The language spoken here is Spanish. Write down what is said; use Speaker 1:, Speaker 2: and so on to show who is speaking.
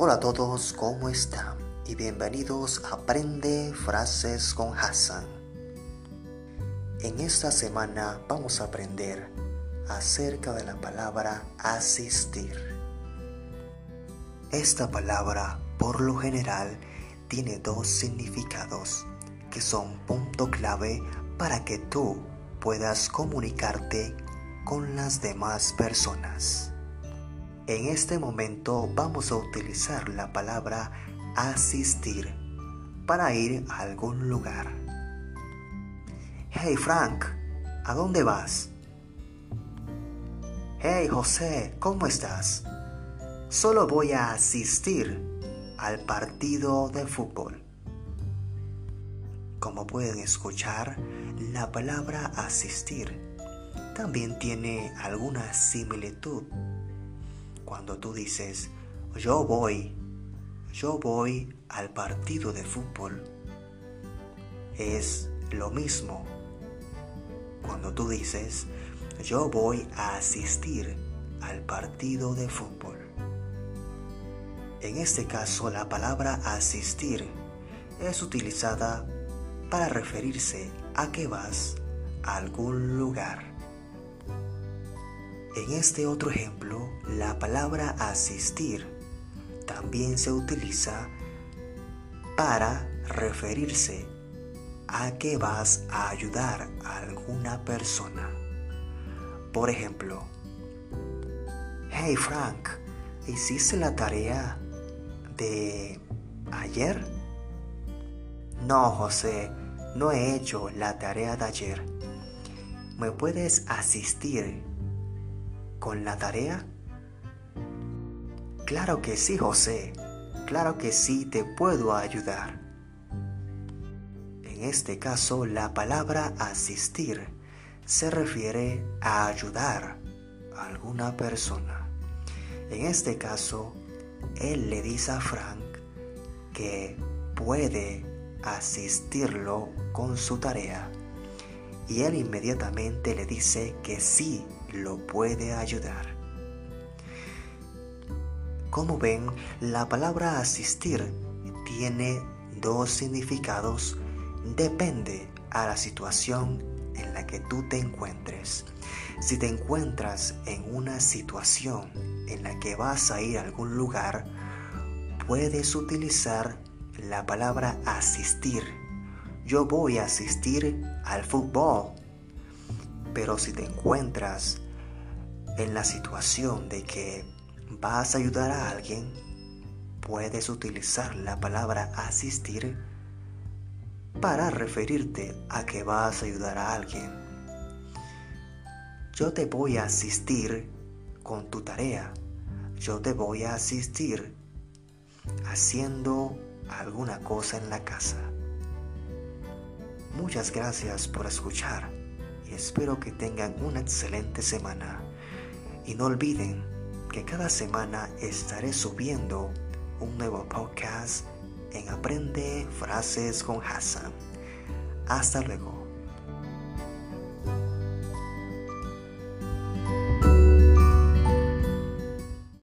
Speaker 1: Hola a todos, ¿cómo están? Y bienvenidos a Aprende Frases con Hassan. En esta semana vamos a aprender acerca de la palabra asistir. Esta palabra, por lo general, tiene dos significados que son punto clave para que tú puedas comunicarte con las demás personas. En este momento vamos a utilizar la palabra asistir para ir a algún lugar. Hey Frank, ¿a dónde vas? Hey José, ¿cómo estás? Solo voy a asistir al partido de fútbol. Como pueden escuchar, la palabra asistir también tiene alguna similitud cuando tú dices, yo voy, yo voy al partido de fútbol, es lo mismo. Cuando tú dices, yo voy a asistir al partido de fútbol. En este caso, la palabra asistir es utilizada para referirse a que vas a algún lugar. En este otro ejemplo, la palabra asistir también se utiliza para referirse a que vas a ayudar a alguna persona. Por ejemplo, Hey Frank, ¿hiciste la tarea de ayer? No, José, no he hecho la tarea de ayer. ¿Me puedes asistir con la tarea? Claro que sí, José. Claro que sí, te puedo ayudar. En este caso, la palabra asistir se refiere a ayudar a alguna persona. En este caso, él le dice a Frank que puede asistirlo con su tarea y él inmediatamente le dice que sí lo puede ayudar. Como ven, la palabra asistir tiene dos significados, depende a la situación en la que tú te encuentres. Si te encuentras en una situación en la que vas a ir a algún lugar, puedes utilizar la palabra asistir. Yo voy a asistir al fútbol pero si te encuentras en la situación de que vas a ayudar a alguien, puedes utilizar la palabra asistir para referirte a que vas a ayudar a alguien. Yo te voy a asistir con tu tarea. Yo te voy a asistir haciendo alguna cosa en la casa. Muchas gracias por escuchar espero que tengan una excelente semana. Y no olviden que cada semana estaré subiendo un nuevo podcast en Aprende Frases con Hassan. Hasta luego.